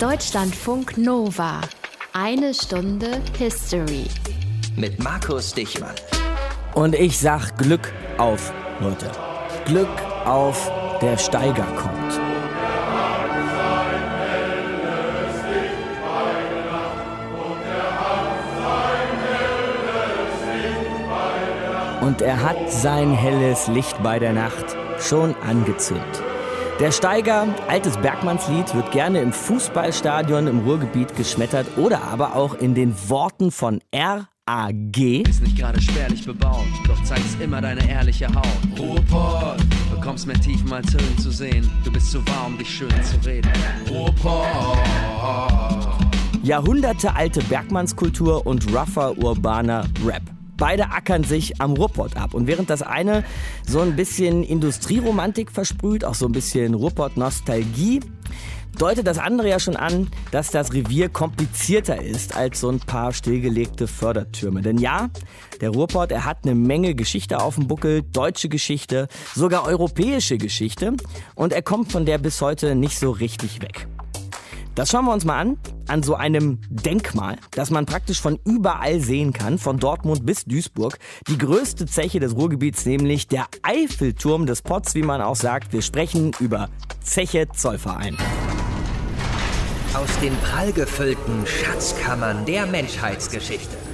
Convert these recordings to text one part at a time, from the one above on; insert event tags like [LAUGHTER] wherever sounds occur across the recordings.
Deutschlandfunk Nova. Eine Stunde History. Mit Markus Dichmann. Und ich sag Glück auf, Leute. Glück auf, der Steiger kommt. Und er hat sein helles Licht bei der Nacht schon angezündet. Der Steiger, altes Bergmannslied, wird gerne im Fußballstadion im Ruhrgebiet geschmettert oder aber auch in den Worten von R.A.G. Ist nicht gerade spärlich bebaut, doch zeigst immer deine ehrliche Haut. Ruhrpott, bekommst mehr Tiefen als Höhen zu sehen. Du bist zu warm, dich schön zu reden. Ruhrpott. Jahrhundertealte Bergmannskultur und rougher urbaner Rap. Beide ackern sich am Ruhrpott ab. Und während das eine so ein bisschen Industrieromantik versprüht, auch so ein bisschen Ruhrpott-Nostalgie, deutet das andere ja schon an, dass das Revier komplizierter ist als so ein paar stillgelegte Fördertürme. Denn ja, der Ruhrpott, er hat eine Menge Geschichte auf dem Buckel, deutsche Geschichte, sogar europäische Geschichte. Und er kommt von der bis heute nicht so richtig weg. Das schauen wir uns mal an, an so einem Denkmal, das man praktisch von überall sehen kann, von Dortmund bis Duisburg. Die größte Zeche des Ruhrgebiets, nämlich der Eiffelturm des Potts, wie man auch sagt. Wir sprechen über Zeche Zollverein. Aus den prall gefüllten Schatzkammern der Menschheitsgeschichte.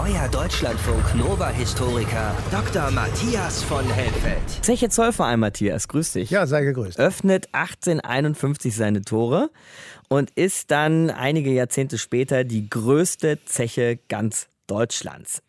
Euer Deutschlandfunk Nova-Historiker Dr. Matthias von Helfeld. Zeche Zollverein, Matthias, grüß dich. Ja, sei gegrüßt. Öffnet 1851 seine Tore und ist dann einige Jahrzehnte später die größte Zeche ganz Deutschlands.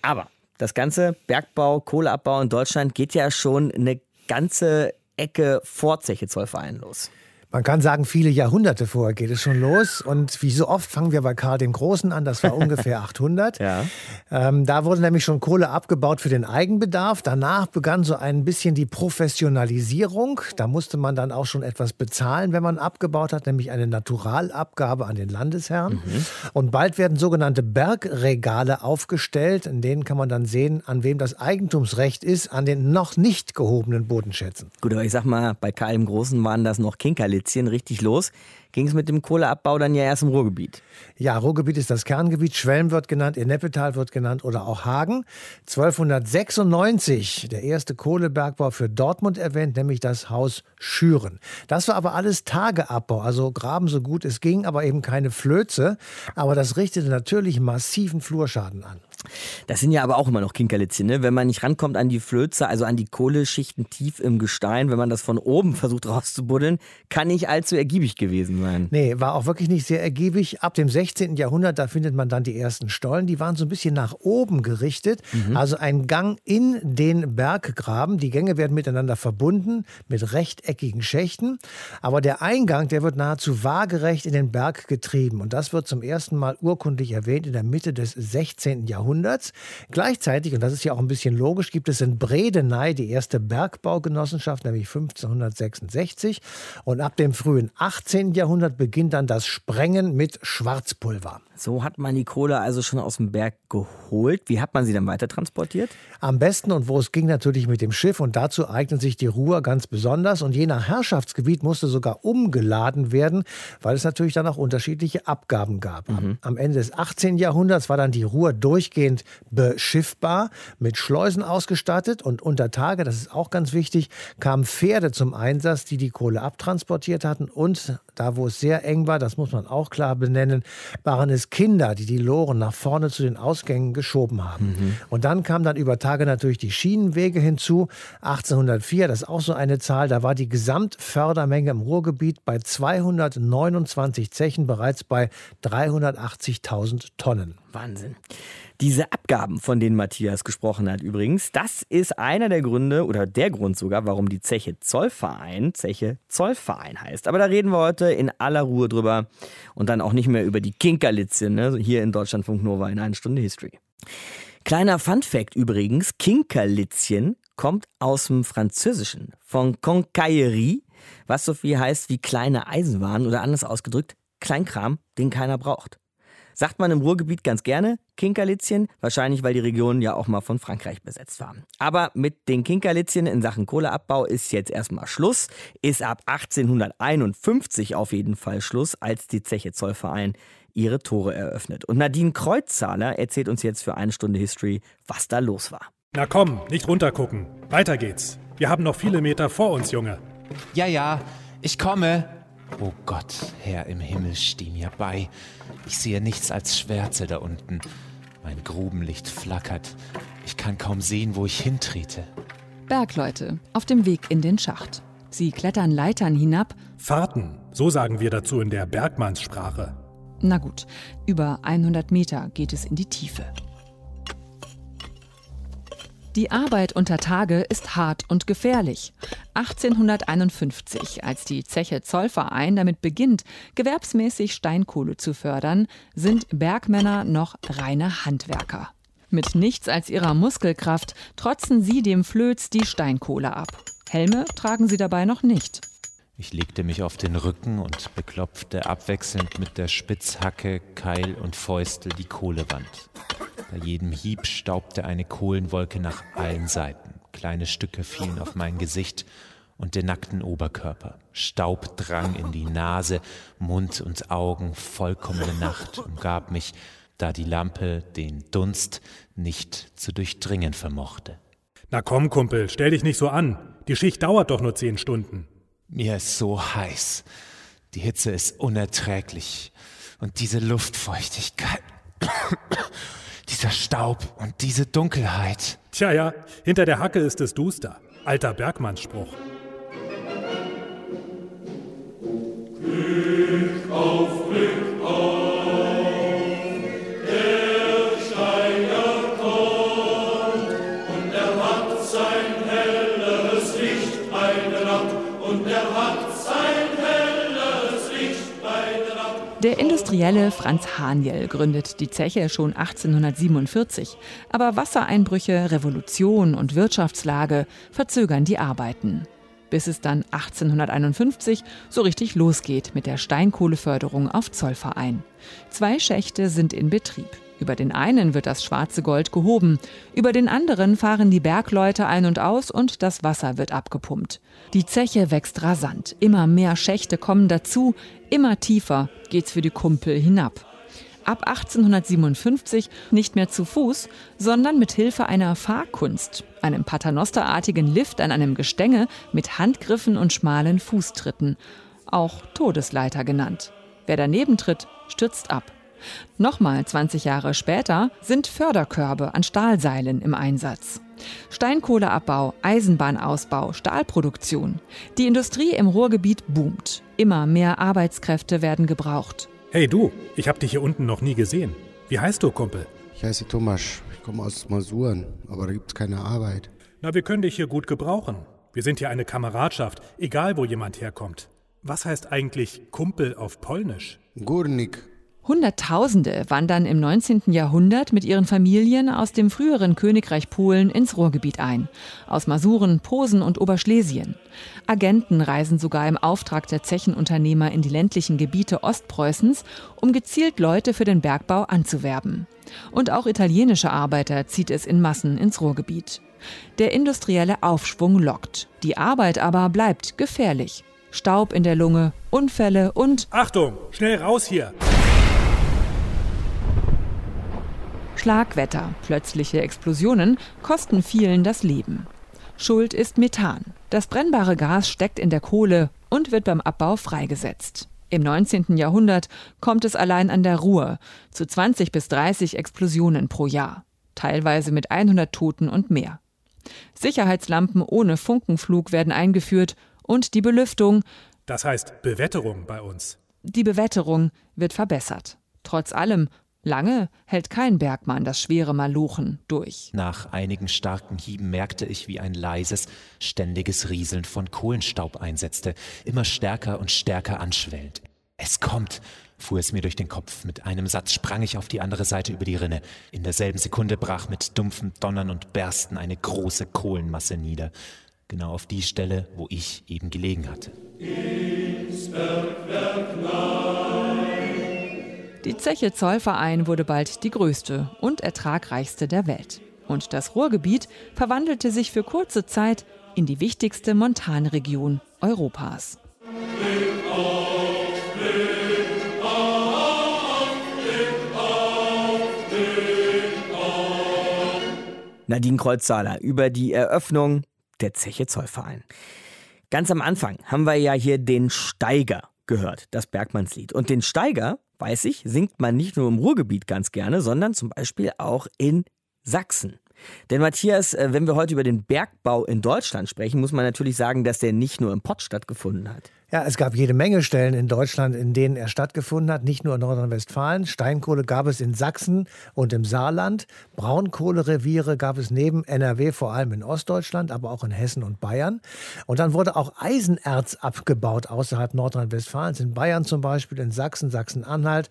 Aber das ganze Bergbau, Kohleabbau in Deutschland geht ja schon eine ganze Ecke vor Zeche Zollverein los. Man kann sagen, viele Jahrhunderte vorher geht es schon los. Und wie so oft fangen wir bei Karl dem Großen an. Das war [LAUGHS] ungefähr 800. Ja. Ähm, da wurde nämlich schon Kohle abgebaut für den Eigenbedarf. Danach begann so ein bisschen die Professionalisierung. Da musste man dann auch schon etwas bezahlen, wenn man abgebaut hat, nämlich eine Naturalabgabe an den Landesherrn. Mhm. Und bald werden sogenannte Bergregale aufgestellt. In denen kann man dann sehen, an wem das Eigentumsrecht ist, an den noch nicht gehobenen Bodenschätzen. Gut, aber ich sag mal, bei Karl dem Großen waren das noch Kinkerlitzchen richtig los. Ging es mit dem Kohleabbau dann ja erst im Ruhrgebiet. Ja, Ruhrgebiet ist das Kerngebiet. Schwelm wird genannt, Ennepetal wird genannt oder auch Hagen. 1296 der erste Kohlebergbau für Dortmund erwähnt, nämlich das Haus Schüren. Das war aber alles Tageabbau, also graben so gut es ging, aber eben keine Flöze. Aber das richtete natürlich massiven Flurschaden an. Das sind ja aber auch immer noch Kinkerlitzchen, ne? Wenn man nicht rankommt an die Flöze, also an die Kohleschichten tief im Gestein, wenn man das von oben versucht rauszubuddeln, kann nicht allzu ergiebig gewesen sein. Nee, war auch wirklich nicht sehr ergiebig. Ab dem 16. Jahrhundert, da findet man dann die ersten Stollen. Die waren so ein bisschen nach oben gerichtet. Also ein Gang in den Berggraben. Die Gänge werden miteinander verbunden mit rechteckigen Schächten. Aber der Eingang, der wird nahezu waagerecht in den Berg getrieben. Und das wird zum ersten Mal urkundlich erwähnt in der Mitte des 16. Jahrhunderts. Gleichzeitig, und das ist ja auch ein bisschen logisch, gibt es in Bredeney die erste Bergbaugenossenschaft, nämlich 1566. Und ab dem frühen 18. Jahrhundert beginnt dann das Sprengen mit Schwarzpulver. So hat man die Kohle also schon aus dem Berg geholt. Wie hat man sie dann weiter transportiert? Am besten und wo es ging natürlich mit dem Schiff und dazu eignet sich die Ruhr ganz besonders und je nach Herrschaftsgebiet musste sogar umgeladen werden, weil es natürlich dann auch unterschiedliche Abgaben gab. Am, am Ende des 18. Jahrhunderts war dann die Ruhr durchgehend beschiffbar, mit Schleusen ausgestattet und unter Tage, das ist auch ganz wichtig, kamen Pferde zum Einsatz, die die Kohle abtransportiert hatten und da wo es sehr eng war, das muss man auch klar benennen, waren es Kinder, die die Loren nach vorne zu den Ausgängen geschoben haben. Und dann kamen dann über Tage natürlich die Schienenwege hinzu. 1804, das ist auch so eine Zahl, da war die Gesamtfördermenge im Ruhrgebiet bei 229 Zechen bereits bei 380.000 Tonnen. Wahnsinn. Diese Abgaben, von denen Matthias gesprochen hat übrigens, das ist einer der Gründe oder der Grund sogar, warum die Zeche Zollverein Zeche Zollverein heißt. Aber da reden wir heute in aller Ruhe drüber und dann auch nicht mehr über die Kinkerlitzchen, ne? hier in Deutschlandfunk Nova in einer Stunde History. Kleiner Funfact übrigens, Kinkerlitzchen kommt aus dem Französischen, von Concaillerie, was so viel heißt wie kleine Eisenwaren oder anders ausgedrückt, Kleinkram, den keiner braucht. Sagt man im Ruhrgebiet ganz gerne Kinkerlitzchen, wahrscheinlich weil die Region ja auch mal von Frankreich besetzt war. Aber mit den Kinkerlitzchen in Sachen Kohleabbau ist jetzt erstmal Schluss, ist ab 1851 auf jeden Fall Schluss, als die Zeche Zollverein ihre Tore eröffnet. Und Nadine Kreuzzahler erzählt uns jetzt für eine Stunde History, was da los war. Na komm, nicht runtergucken. Weiter geht's. Wir haben noch viele Meter vor uns, Junge. Ja, ja, ich komme. Oh Gott, Herr im Himmel, steh mir bei. Ich sehe nichts als Schwärze da unten. Mein Grubenlicht flackert. Ich kann kaum sehen, wo ich hintrete. Bergleute auf dem Weg in den Schacht. Sie klettern Leitern hinab. Fahrten, so sagen wir dazu in der Bergmannssprache. Na gut, über 100 Meter geht es in die Tiefe. Die Arbeit unter Tage ist hart und gefährlich. 1851, als die Zeche Zollverein damit beginnt, gewerbsmäßig Steinkohle zu fördern, sind Bergmänner noch reine Handwerker. Mit nichts als ihrer Muskelkraft trotzen sie dem Flöz die Steinkohle ab. Helme tragen sie dabei noch nicht. Ich legte mich auf den Rücken und beklopfte abwechselnd mit der Spitzhacke, Keil und Fäustel die Kohlewand. Bei jedem Hieb staubte eine Kohlenwolke nach allen Seiten. Kleine Stücke fielen auf mein Gesicht und den nackten Oberkörper. Staub drang in die Nase, Mund und Augen. Vollkommene Nacht umgab mich, da die Lampe den Dunst nicht zu durchdringen vermochte. Na komm, Kumpel, stell dich nicht so an. Die Schicht dauert doch nur zehn Stunden. Mir ist so heiß. Die Hitze ist unerträglich. Und diese Luftfeuchtigkeit, [COUGHS] dieser Staub und diese Dunkelheit. Tja, ja, hinter der Hacke ist es duster. Alter Bergmannsspruch. Glück auf, Der Industrielle Franz Haniel gründet die Zeche schon 1847. Aber Wassereinbrüche, Revolution und Wirtschaftslage verzögern die Arbeiten. Bis es dann 1851 so richtig losgeht mit der Steinkohleförderung auf Zollverein. Zwei Schächte sind in Betrieb. Über den einen wird das schwarze Gold gehoben, über den anderen fahren die Bergleute ein und aus und das Wasser wird abgepumpt. Die Zeche wächst rasant, immer mehr Schächte kommen dazu, immer tiefer geht's für die Kumpel hinab. Ab 1857 nicht mehr zu Fuß, sondern mit Hilfe einer Fahrkunst, einem Paternosterartigen Lift an einem Gestänge mit Handgriffen und schmalen Fußtritten, auch Todesleiter genannt. Wer daneben tritt, stürzt ab. Nochmal 20 Jahre später sind Förderkörbe an Stahlseilen im Einsatz. Steinkohleabbau, Eisenbahnausbau, Stahlproduktion. Die Industrie im Ruhrgebiet boomt. Immer mehr Arbeitskräfte werden gebraucht. Hey du, ich hab dich hier unten noch nie gesehen. Wie heißt du, Kumpel? Ich heiße Thomas. Ich komme aus Masuren, aber da gibt's keine Arbeit. Na, wir können dich hier gut gebrauchen. Wir sind hier eine Kameradschaft, egal wo jemand herkommt. Was heißt eigentlich Kumpel auf Polnisch? Gurnik. Hunderttausende wandern im 19. Jahrhundert mit ihren Familien aus dem früheren Königreich Polen ins Ruhrgebiet ein, aus Masuren, Posen und Oberschlesien. Agenten reisen sogar im Auftrag der Zechenunternehmer in die ländlichen Gebiete Ostpreußens, um gezielt Leute für den Bergbau anzuwerben. Und auch italienische Arbeiter zieht es in Massen ins Ruhrgebiet. Der industrielle Aufschwung lockt, die Arbeit aber bleibt gefährlich. Staub in der Lunge, Unfälle und Achtung, schnell raus hier! Schlagwetter, plötzliche Explosionen kosten vielen das Leben. Schuld ist Methan. Das brennbare Gas steckt in der Kohle und wird beim Abbau freigesetzt. Im 19. Jahrhundert kommt es allein an der Ruhr zu 20 bis 30 Explosionen pro Jahr, teilweise mit 100 Toten und mehr. Sicherheitslampen ohne Funkenflug werden eingeführt und die Belüftung, das heißt Bewetterung bei uns. Die Bewetterung wird verbessert. Trotz allem Lange hält kein Bergmann das schwere Malochen durch. Nach einigen starken Hieben merkte ich, wie ein leises, ständiges Rieseln von Kohlenstaub einsetzte, immer stärker und stärker anschwellend. Es kommt, fuhr es mir durch den Kopf. Mit einem Satz sprang ich auf die andere Seite über die Rinne. In derselben Sekunde brach mit dumpfem Donnern und Bersten eine große Kohlenmasse nieder. Genau auf die Stelle, wo ich eben gelegen hatte. Ins Bergwerk Die Zeche Zollverein wurde bald die größte und ertragreichste der Welt. Und das Ruhrgebiet verwandelte sich für kurze Zeit in die wichtigste Montanregion Europas. Nadine Kreuzzahler über die Eröffnung der Zeche Zollverein. Ganz am Anfang haben wir ja hier den Steiger gehört, das Bergmannslied. Und den Steiger, weiß ich, singt man nicht nur im Ruhrgebiet ganz gerne, sondern zum Beispiel auch in Sachsen. Denn Matthias, äh, wenn wir heute über den Bergbau in Deutschland sprechen, muss man natürlich sagen, dass der nicht nur im Pott stattgefunden hat. Ja, es gab jede Menge Stellen in Deutschland, in denen er stattgefunden hat, nicht nur in Nordrhein-Westfalen. Steinkohle gab es in Sachsen und im Saarland. Braunkohlereviere gab es neben NRW vor allem in Ostdeutschland, aber auch in Hessen und Bayern. Und dann wurde auch Eisenerz abgebaut außerhalb Nordrhein-Westfalens, in Bayern zum Beispiel, in Sachsen, Sachsen-Anhalt,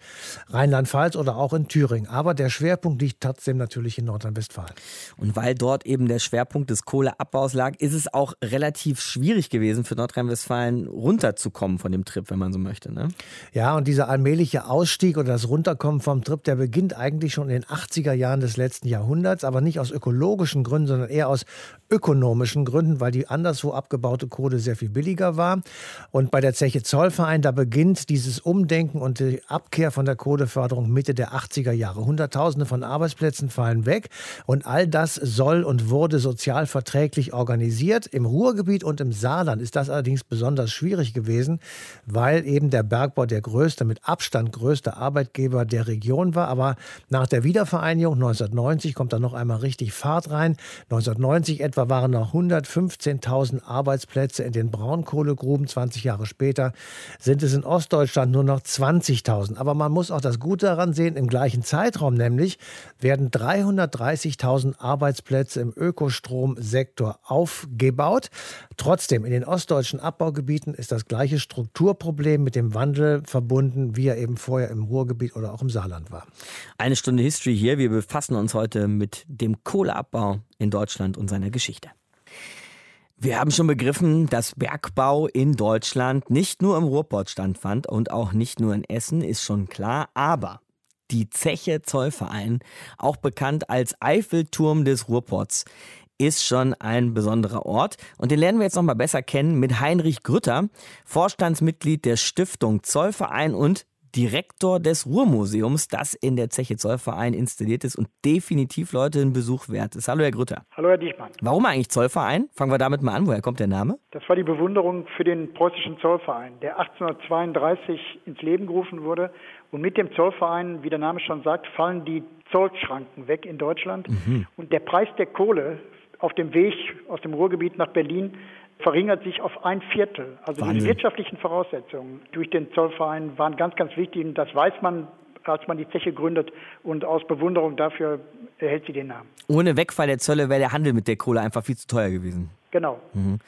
Rheinland-Pfalz oder auch in Thüringen. Aber der Schwerpunkt liegt trotzdem natürlich in Nordrhein-Westfalen. Und weil dort eben der Schwerpunkt des Kohleabbaus lag, ist es auch relativ schwierig gewesen für Nordrhein-Westfalen runter runterzukommen von dem Trip, wenn man so möchte. Ne? Ja, und dieser allmähliche Ausstieg oder das Runterkommen vom Trip, der beginnt eigentlich schon in den 80er Jahren des letzten Jahrhunderts, aber nicht aus ökologischen Gründen, sondern eher aus ökonomischen Gründen, weil die anderswo abgebaute Kohle sehr viel billiger war. Und bei der Zeche Zollverein, da beginnt dieses Umdenken und die Abkehr von der Kohleförderung Mitte der 80er Jahre. Hunderttausende von Arbeitsplätzen fallen weg und all das soll und wurde sozial verträglich organisiert. Im Ruhrgebiet und im Saarland ist das allerdings besonders schwierig gewesen, weil eben der Bergbau der größte, mit Abstand größte Arbeitgeber der Region war. Aber nach der Wiedervereinigung 1990 kommt da noch einmal richtig Fahrt rein. 1990 etwa waren noch 115.000 Arbeitsplätze in den Braunkohlegruben. 20 Jahre später sind es in Ostdeutschland nur noch 20.000. Aber man muss auch das Gute daran sehen, im gleichen Zeitraum nämlich werden 330.000 Arbeitsplätze im Ökostromsektor aufgebaut. Trotzdem, in den ostdeutschen Abbaugebieten ist das gleiche Strukturproblem mit dem Wandel verbunden, wie er eben vorher im Ruhrgebiet oder auch im Saarland war. Eine Stunde History hier. Wir befassen uns heute mit dem Kohleabbau in Deutschland und seiner Geschichte. Wir haben schon begriffen, dass Bergbau in Deutschland nicht nur im Ruhrpott standfand und auch nicht nur in Essen, ist schon klar. Aber die Zeche Zollverein, auch bekannt als Eiffelturm des Ruhrpots, ist schon ein besonderer Ort. Und den lernen wir jetzt noch mal besser kennen mit Heinrich Grütter, Vorstandsmitglied der Stiftung Zollverein und Direktor des Ruhrmuseums, das in der Zeche Zollverein installiert ist und definitiv Leute einen Besuch wert ist. Hallo, Herr Grütter. Hallo, Herr Dichmann. Warum eigentlich Zollverein? Fangen wir damit mal an. Woher kommt der Name? Das war die Bewunderung für den preußischen Zollverein, der 1832 ins Leben gerufen wurde. Und mit dem Zollverein, wie der Name schon sagt, fallen die Zollschranken weg in Deutschland. Mhm. Und der Preis der Kohle auf dem Weg aus dem Ruhrgebiet nach Berlin verringert sich auf ein Viertel. Also Wahnsinn. die wirtschaftlichen Voraussetzungen durch den Zollverein waren ganz, ganz wichtig. Und das weiß man, als man die Zeche gründet. Und aus Bewunderung dafür erhält sie den Namen. Ohne Wegfall der Zölle wäre der Handel mit der Kohle einfach viel zu teuer gewesen. Genau. Mhm.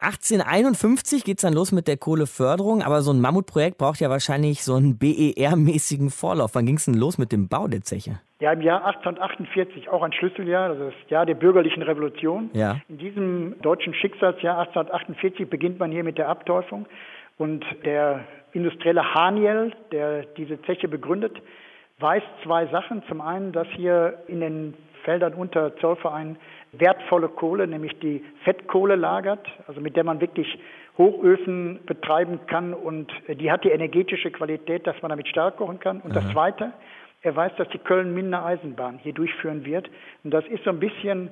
1851 geht es dann los mit der Kohleförderung, aber so ein Mammutprojekt braucht ja wahrscheinlich so einen BER-mäßigen Vorlauf. Wann ging es denn los mit dem Bau der Zeche? Ja, im Jahr 1848, auch ein Schlüsseljahr, das ist das Jahr der bürgerlichen Revolution. Ja. In diesem deutschen Schicksalsjahr 1848 beginnt man hier mit der Abteufung und der industrielle Haniel, der diese Zeche begründet, weiß zwei Sachen. Zum einen, dass hier in den Feldern unter Zollverein wertvolle Kohle, nämlich die Fettkohle lagert, also mit der man wirklich Hochöfen betreiben kann und die hat die energetische Qualität, dass man damit stark kochen kann. Und Aha. das Zweite, er weiß, dass die Köln-Minner Eisenbahn hier durchführen wird. Und das ist so ein bisschen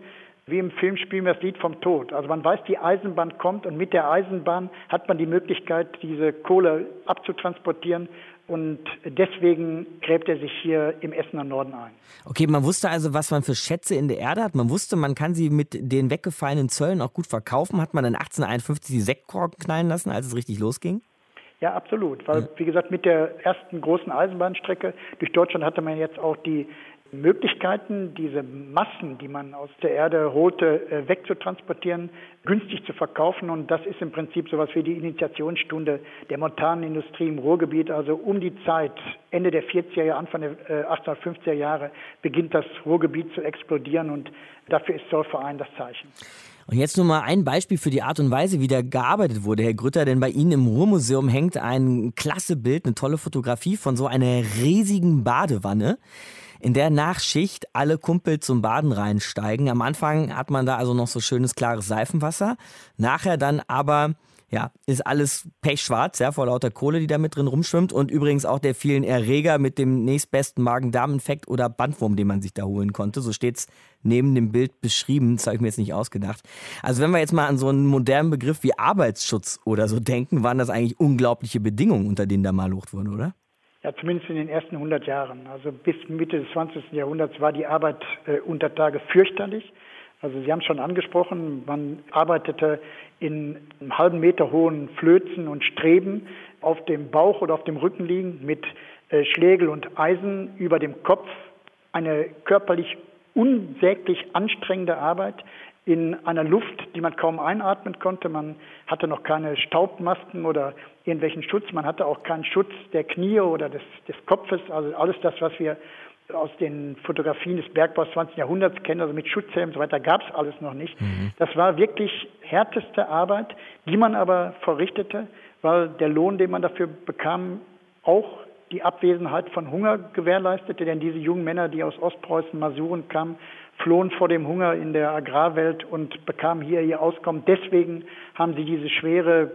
wie im Film spielen wir das Lied vom Tod. Also man weiß, die Eisenbahn kommt und mit der Eisenbahn hat man die Möglichkeit, diese Kohle abzutransportieren und deswegen gräbt er sich hier im Essener Norden ein. Okay, man wusste also, was man für Schätze in der Erde hat. Man wusste, man kann sie mit den weggefallenen Zöllen auch gut verkaufen. Hat man dann 1851 die Sektkorken knallen lassen, als es richtig losging? Ja, absolut. Weil, wie gesagt, mit der ersten großen Eisenbahnstrecke durch Deutschland hatte man jetzt auch die Möglichkeiten, diese Massen, die man aus der Erde holte, äh, wegzutransportieren, günstig zu verkaufen. Und das ist im Prinzip sowas wie die Initiationsstunde der Montanindustrie im Ruhrgebiet. Also um die Zeit, Ende der 40er Jahre, Anfang der 1850er äh, Jahre, beginnt das Ruhrgebiet zu explodieren und dafür ist Zollverein das Zeichen. Und jetzt nur mal ein Beispiel für die Art und Weise, wie da gearbeitet wurde, Herr Grütter, denn bei Ihnen im Ruhrmuseum hängt ein klasse Bild, eine tolle Fotografie von so einer riesigen Badewanne in der Nachschicht alle Kumpel zum Baden reinsteigen. Am Anfang hat man da also noch so schönes klares Seifenwasser. Nachher dann aber ja, ist alles pechschwarz, ja, vor lauter Kohle, die da mit drin rumschwimmt und übrigens auch der vielen Erreger mit dem nächstbesten Magen-Darm-Infekt oder Bandwurm, den man sich da holen konnte. So steht es neben dem Bild beschrieben. Das habe ich mir jetzt nicht ausgedacht. Also wenn wir jetzt mal an so einen modernen Begriff wie Arbeitsschutz oder so denken, waren das eigentlich unglaubliche Bedingungen, unter denen da mal lucht wurden, oder? Ja, zumindest in den ersten 100 Jahren. Also bis Mitte des 20. Jahrhunderts war die Arbeit äh, unter Tage fürchterlich. Also Sie haben es schon angesprochen, man arbeitete in einem halben Meter hohen Flözen und Streben auf dem Bauch oder auf dem Rücken liegen mit äh, Schlägel und Eisen über dem Kopf. Eine körperlich unsäglich anstrengende Arbeit in einer Luft, die man kaum einatmen konnte. Man hatte noch keine Staubmasken oder irgendwelchen Schutz. Man hatte auch keinen Schutz der Knie oder des, des Kopfes. Also alles das, was wir aus den Fotografien des Bergbaus 20. Jahrhunderts kennen, also mit Schutzhelm und so weiter, gab es alles noch nicht. Mhm. Das war wirklich härteste Arbeit, die man aber verrichtete, weil der Lohn, den man dafür bekam, auch die Abwesenheit von Hunger gewährleistete, denn diese jungen Männer, die aus Ostpreußen, Masuren kamen, flohen vor dem Hunger in der Agrarwelt und bekamen hier ihr Auskommen. Deswegen haben sie diese schwere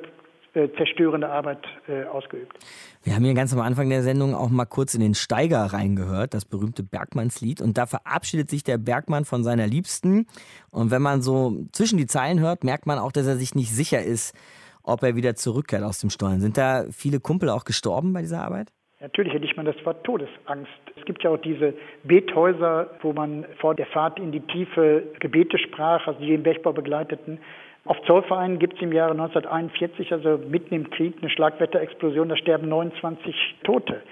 äh, zerstörende Arbeit äh, ausgeübt. Wir haben hier ganz am Anfang der Sendung auch mal kurz in den Steiger reingehört, das berühmte Bergmannslied. Und da verabschiedet sich der Bergmann von seiner Liebsten. Und wenn man so zwischen die Zeilen hört, merkt man auch, dass er sich nicht sicher ist, ob er wieder zurückkehrt aus dem Stollen. Sind da viele Kumpel auch gestorben bei dieser Arbeit? Natürlich hätte ich man das Wort Todesangst. Es gibt ja auch diese Bethäuser, wo man vor der Fahrt in die Tiefe Gebete sprach, also die den Bergbau begleiteten. Auf Zollverein gibt es im Jahre 1941, also mitten im Krieg, eine Schlagwetterexplosion, da sterben 29 Tote.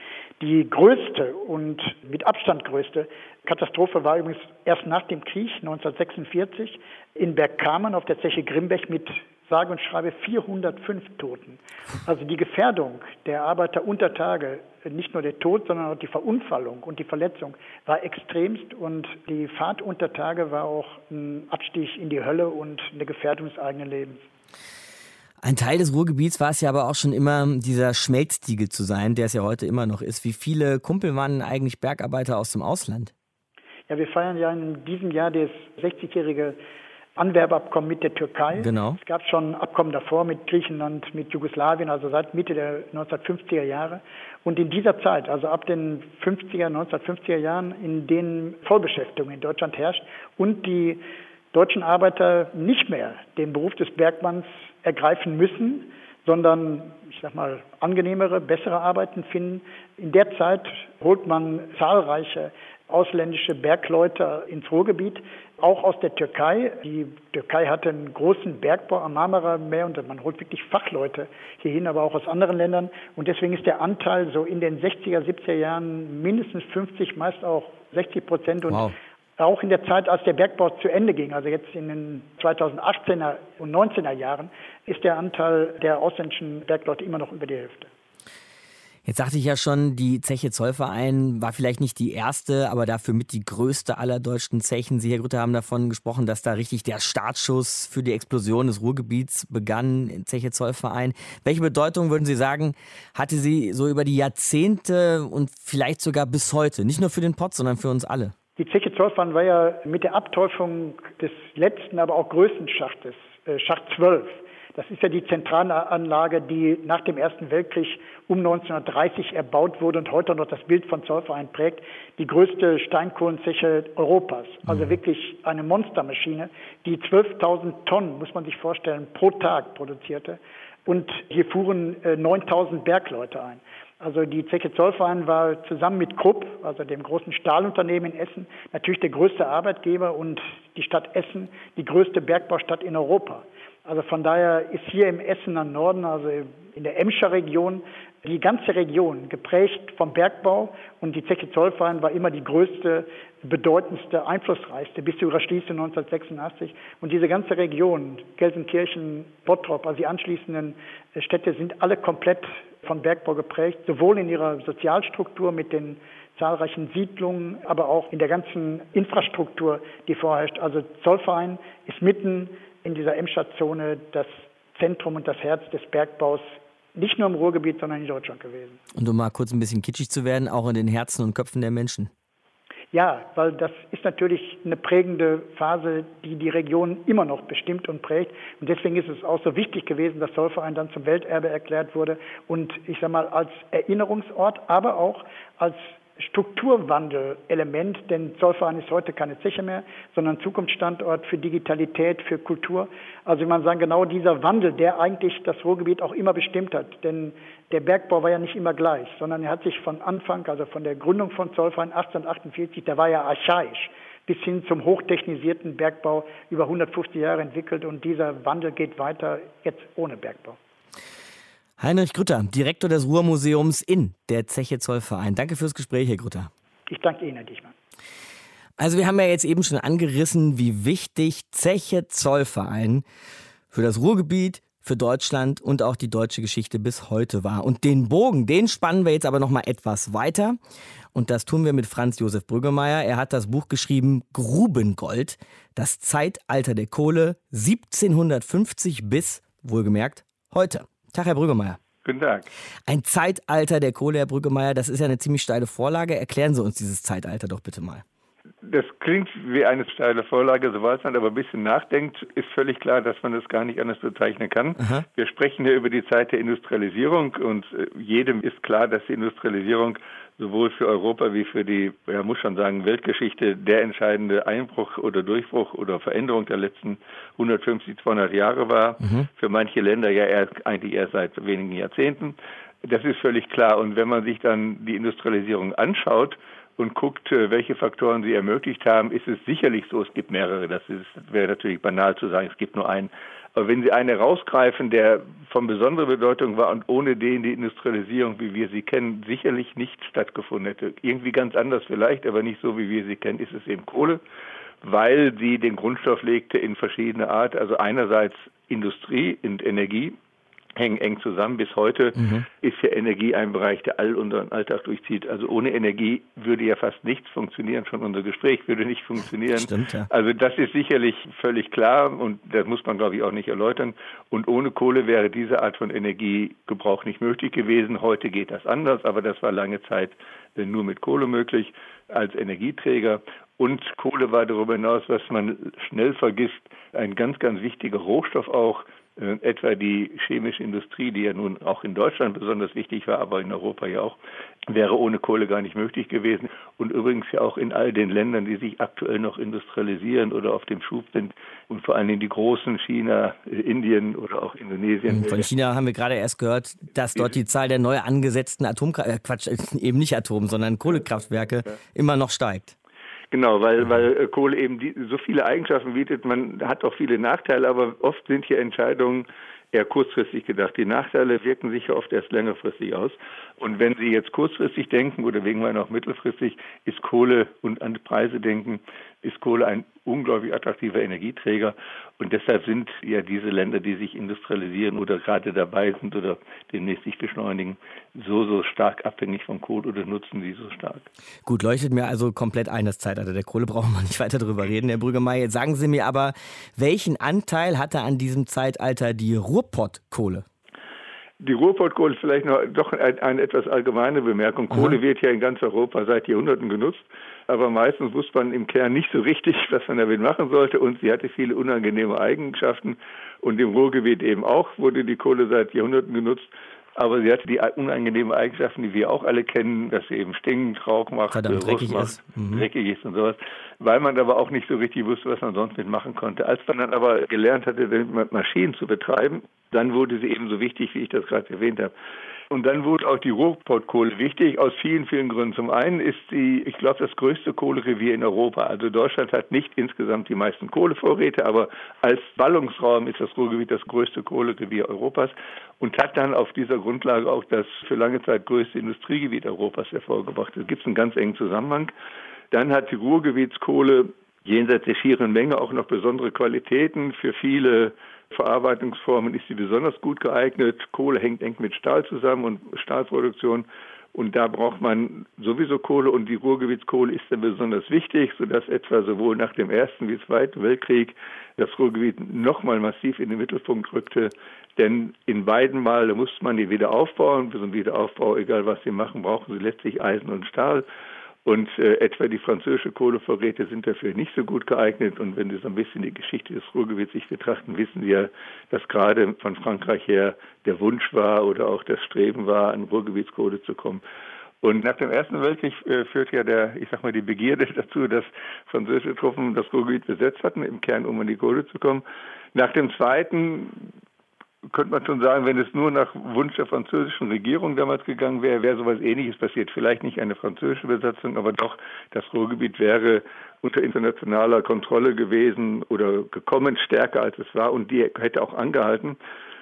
Die größte und mit Abstand größte Katastrophe war übrigens erst nach dem Krieg 1946 in Bergkamen auf der Zeche Grimbech mit sage und schreibe 405 Toten. Also die Gefährdung der Arbeiter unter Tage, nicht nur der Tod, sondern auch die Verunfallung und die Verletzung war extremst und die Fahrt unter Tage war auch ein Abstieg in die Hölle und eine Gefährdung des eigenen Lebens. Ein Teil des Ruhrgebiets war es ja aber auch schon immer, dieser Schmelztiegel zu sein, der es ja heute immer noch ist. Wie viele Kumpel waren eigentlich Bergarbeiter aus dem Ausland? Ja, wir feiern ja in diesem Jahr das 60-jährige Anwerbeabkommen mit der Türkei. Genau. Es gab schon Abkommen davor mit Griechenland, mit Jugoslawien, also seit Mitte der 1950er Jahre. Und in dieser Zeit, also ab den 50er, 1950er Jahren, in denen Vollbeschäftigung in Deutschland herrscht und die deutschen Arbeiter nicht mehr den Beruf des Bergmanns ergreifen müssen, sondern, ich sag mal, angenehmere, bessere Arbeiten finden. In der Zeit holt man zahlreiche ausländische Bergleute ins Ruhrgebiet, auch aus der Türkei. Die Türkei hatte einen großen Bergbau am Marmara-Meer und man holt wirklich Fachleute hierhin, aber auch aus anderen Ländern. Und deswegen ist der Anteil so in den 60er, 70er Jahren mindestens 50, meist auch 60 Prozent. Und wow. Auch in der Zeit, als der Bergbau zu Ende ging, also jetzt in den 2018er und 19er Jahren, ist der Anteil der ausländischen Bergleute immer noch über die Hälfte. Jetzt sagte ich ja schon, die Zeche Zollverein war vielleicht nicht die erste, aber dafür mit die größte aller deutschen Zechen. Sie, Herr Grütter, haben davon gesprochen, dass da richtig der Startschuss für die Explosion des Ruhrgebiets begann, Zeche Zollverein. Welche Bedeutung würden Sie sagen, hatte sie so über die Jahrzehnte und vielleicht sogar bis heute? Nicht nur für den Pott, sondern für uns alle. Die Zeche Zollverein war ja mit der Abteufung des letzten, aber auch größten Schachtes, äh, Schacht 12, das ist ja die Zentralanlage, die nach dem Ersten Weltkrieg um 1930 erbaut wurde und heute noch das Bild von Zollverein prägt. Die größte Steinkohlenzeche Europas. Also mhm. wirklich eine Monstermaschine, die 12.000 Tonnen, muss man sich vorstellen, pro Tag produzierte. Und hier fuhren äh, 9.000 Bergleute ein. Also die Zeche Zollverein war zusammen mit Krupp, also dem großen Stahlunternehmen in Essen, natürlich der größte Arbeitgeber und die Stadt Essen die größte Bergbaustadt in Europa. Also von daher ist hier im Essener Norden, also in der Emscher Region, die ganze Region geprägt vom Bergbau und die Zeche Zollverein war immer die größte, bedeutendste, einflussreichste bis zu ihrer Schließung 1986. Und diese ganze Region, Gelsenkirchen, Bottrop, also die anschließenden Städte sind alle komplett vom Bergbau geprägt, sowohl in ihrer Sozialstruktur mit den zahlreichen Siedlungen, aber auch in der ganzen Infrastruktur, die vorherrscht. Also Zollverein ist mitten in dieser Emscher-Zone das Zentrum und das Herz des Bergbaus nicht nur im Ruhrgebiet, sondern in Deutschland gewesen. Und um mal kurz ein bisschen kitschig zu werden, auch in den Herzen und Köpfen der Menschen. Ja, weil das ist natürlich eine prägende Phase, die die Region immer noch bestimmt und prägt. Und deswegen ist es auch so wichtig gewesen, dass Zollverein dann zum Welterbe erklärt wurde und ich sage mal als Erinnerungsort, aber auch als Strukturwandelelement, denn Zollverein ist heute keine Zeche mehr, sondern Zukunftsstandort für Digitalität, für Kultur. Also man sagen, genau dieser Wandel, der eigentlich das Ruhrgebiet auch immer bestimmt hat, denn der Bergbau war ja nicht immer gleich, sondern er hat sich von Anfang, also von der Gründung von Zollverein 1848, der war ja archaisch, bis hin zum hochtechnisierten Bergbau über 150 Jahre entwickelt und dieser Wandel geht weiter jetzt ohne Bergbau. Heinrich Grütter, Direktor des Ruhrmuseums in der Zeche Zollverein. Danke fürs Gespräch, Herr Grütter. Ich danke Ihnen, Herr Dichmann. Also wir haben ja jetzt eben schon angerissen, wie wichtig Zeche Zollverein für das Ruhrgebiet, für Deutschland und auch die deutsche Geschichte bis heute war. Und den Bogen, den spannen wir jetzt aber noch mal etwas weiter. Und das tun wir mit Franz Josef Brüggemeier. Er hat das Buch geschrieben Grubengold, das Zeitalter der Kohle 1750 bis, wohlgemerkt, heute. Tag, Herr Brüggemeier. Guten Tag. Ein Zeitalter der Kohle, Herr Brüggemeier, das ist ja eine ziemlich steile Vorlage. Erklären Sie uns dieses Zeitalter doch bitte mal. Das klingt wie eine steile Vorlage, sobald man aber ein bisschen nachdenkt, ist völlig klar, dass man das gar nicht anders bezeichnen kann. Aha. Wir sprechen hier über die Zeit der Industrialisierung und äh, jedem ist klar, dass die Industrialisierung sowohl für Europa wie für die, ja, muss schon sagen, Weltgeschichte der entscheidende Einbruch oder Durchbruch oder Veränderung der letzten 150, 200 Jahre war. Mhm. Für manche Länder ja erst, eigentlich erst seit wenigen Jahrzehnten. Das ist völlig klar. Und wenn man sich dann die Industrialisierung anschaut, und guckt, äh, welche Faktoren sie ermöglicht haben, ist es sicherlich so, es gibt mehrere. Das, ist, wäre natürlich banal zu sagen, es gibt nur einen. Aber wenn Sie einen herausgreifen, der von besonderer Bedeutung war und ohne den die Industrialisierung, wie wir sie kennen, sicherlich nicht stattgefunden hätte, irgendwie ganz anders vielleicht, aber nicht so, wie wir sie kennen, ist es eben Kohle, weil sie den Grundstoff legte in verschiedene Art. Also einerseits Industrie und Energie, hängen eng zusammen. Bis heute mhm. ist ja Energie ein Bereich, der all unseren Alltag durchzieht. Also ohne Energie würde ja fast nichts funktionieren. Schon unser Gespräch würde nicht funktionieren. Stimmt, ja. Also das ist sicherlich völlig klar und das muss man, glaube ich, auch nicht erläutern. Und ohne Kohle wäre diese Art von Energiegebrauch nicht möglich gewesen. Heute geht das anders, aber das war lange Zeit nur mit Kohle möglich als Energieträger. Und Kohle war darüber hinaus, was man schnell vergisst, ein ganz, ganz wichtiger Rohstoff auch äh, etwa die chemische Industrie, die ja nun auch in Deutschland besonders wichtig war, aber in Europa ja auch, wäre ohne Kohle gar nicht möglich gewesen. Und übrigens ja auch in all den Ländern, die sich aktuell noch industrialisieren oder auf dem Schub sind und vor allem die großen China, Indien oder auch Indonesien. Von China haben wir gerade erst gehört, dass dort die Zahl der neu angesetzten Atomkraft, äh Quatsch, [LAUGHS] eben nicht Atom, sondern Kohlekraftwerke ja. immer noch steigt. Genau, weil, weil äh, Kohle eben die, so viele Eigenschaften bietet. Man hat auch viele Nachteile, aber oft sind hier Entscheidungen eher kurzfristig gedacht. Die Nachteile wirken sich ja oft erst längerfristig aus. Und wenn Sie jetzt kurzfristig denken oder wegen meiner auch mittelfristig, ist Kohle und an Preise denken, ist Kohle ein unglaublich attraktiver Energieträger. Und deshalb sind ja diese Länder, die sich industrialisieren oder gerade dabei sind oder demnächst sich beschleunigen, so, so stark abhängig von Kohle oder nutzen sie so stark. Gut, leuchtet mir also komplett ein, das Zeitalter der Kohle, brauchen wir nicht weiter darüber reden, Herr Brüggemeier. Sagen Sie mir aber, welchen Anteil hatte an diesem Zeitalter die Ruhrpottkohle? Die Ruhrpottkohle ist vielleicht noch doch eine, eine etwas allgemeine Bemerkung. Kohle mhm. wird ja in ganz Europa seit Jahrhunderten genutzt aber meistens wusste man im Kern nicht so richtig, [LAUGHS] was man damit machen sollte und sie hatte viele unangenehme Eigenschaften und im Ruhrgebiet eben auch wurde die Kohle seit Jahrhunderten genutzt. Aber sie hatte die unangenehmen Eigenschaften, die wir auch alle kennen, dass sie eben stinkt, Rauch macht, Verdammt, dreckig macht, ist. Mhm. dreckig ist und sowas, weil man aber auch nicht so richtig wusste, was man sonst mitmachen konnte. Als man dann aber gelernt hatte, damit Maschinen zu betreiben, dann wurde sie eben so wichtig, wie ich das gerade erwähnt habe. Und dann wurde auch die Ruhrpottkohle wichtig, aus vielen, vielen Gründen. Zum einen ist sie, ich glaube, das größte Kohlerevier in Europa. Also Deutschland hat nicht insgesamt die meisten Kohlevorräte, aber als Ballungsraum ist das Ruhrgebiet das größte Kohlerevier Europas und hat dann auf dieser Grundlage auch das für lange Zeit größte Industriegebiet Europas hervorgebracht. Da gibt es einen ganz engen Zusammenhang. Dann hat die Ruhrgebietskohle jenseits der schieren Menge auch noch besondere Qualitäten für viele Verarbeitungsformen ist sie besonders gut geeignet. Kohle hängt eng mit Stahl zusammen und Stahlproduktion. Und da braucht man sowieso Kohle und die Ruhrgebietskohle ist dann besonders wichtig, sodass etwa sowohl nach dem Ersten wie Zweiten Weltkrieg das Ruhrgebiet nochmal massiv in den Mittelpunkt rückte. Denn in beiden Male musste man die wieder aufbauen. Für so einen Wiederaufbau, egal was sie machen, brauchen sie letztlich Eisen und Stahl. Und äh, etwa die französische Kohlevorräte sind dafür nicht so gut geeignet. Und wenn Sie so ein bisschen die Geschichte des Ruhrgebiets sich betrachten, wissen Sie ja, dass gerade von Frankreich her der Wunsch war oder auch das Streben war, an Ruhrgebietskohle zu kommen. Und nach dem Ersten Weltkrieg äh, führte ja der, ich sag mal, die Begierde [LAUGHS] dazu, dass französische Truppen das Ruhrgebiet besetzt hatten, im Kern, um an die Kohle zu kommen. Nach dem Zweiten könnte man schon sagen, wenn es nur nach Wunsch der französischen Regierung damals gegangen wäre, wäre sowas ähnliches passiert. Vielleicht nicht eine französische Besatzung, aber doch das Ruhrgebiet wäre unter internationaler Kontrolle gewesen oder gekommen, stärker als es war und die hätte auch angehalten.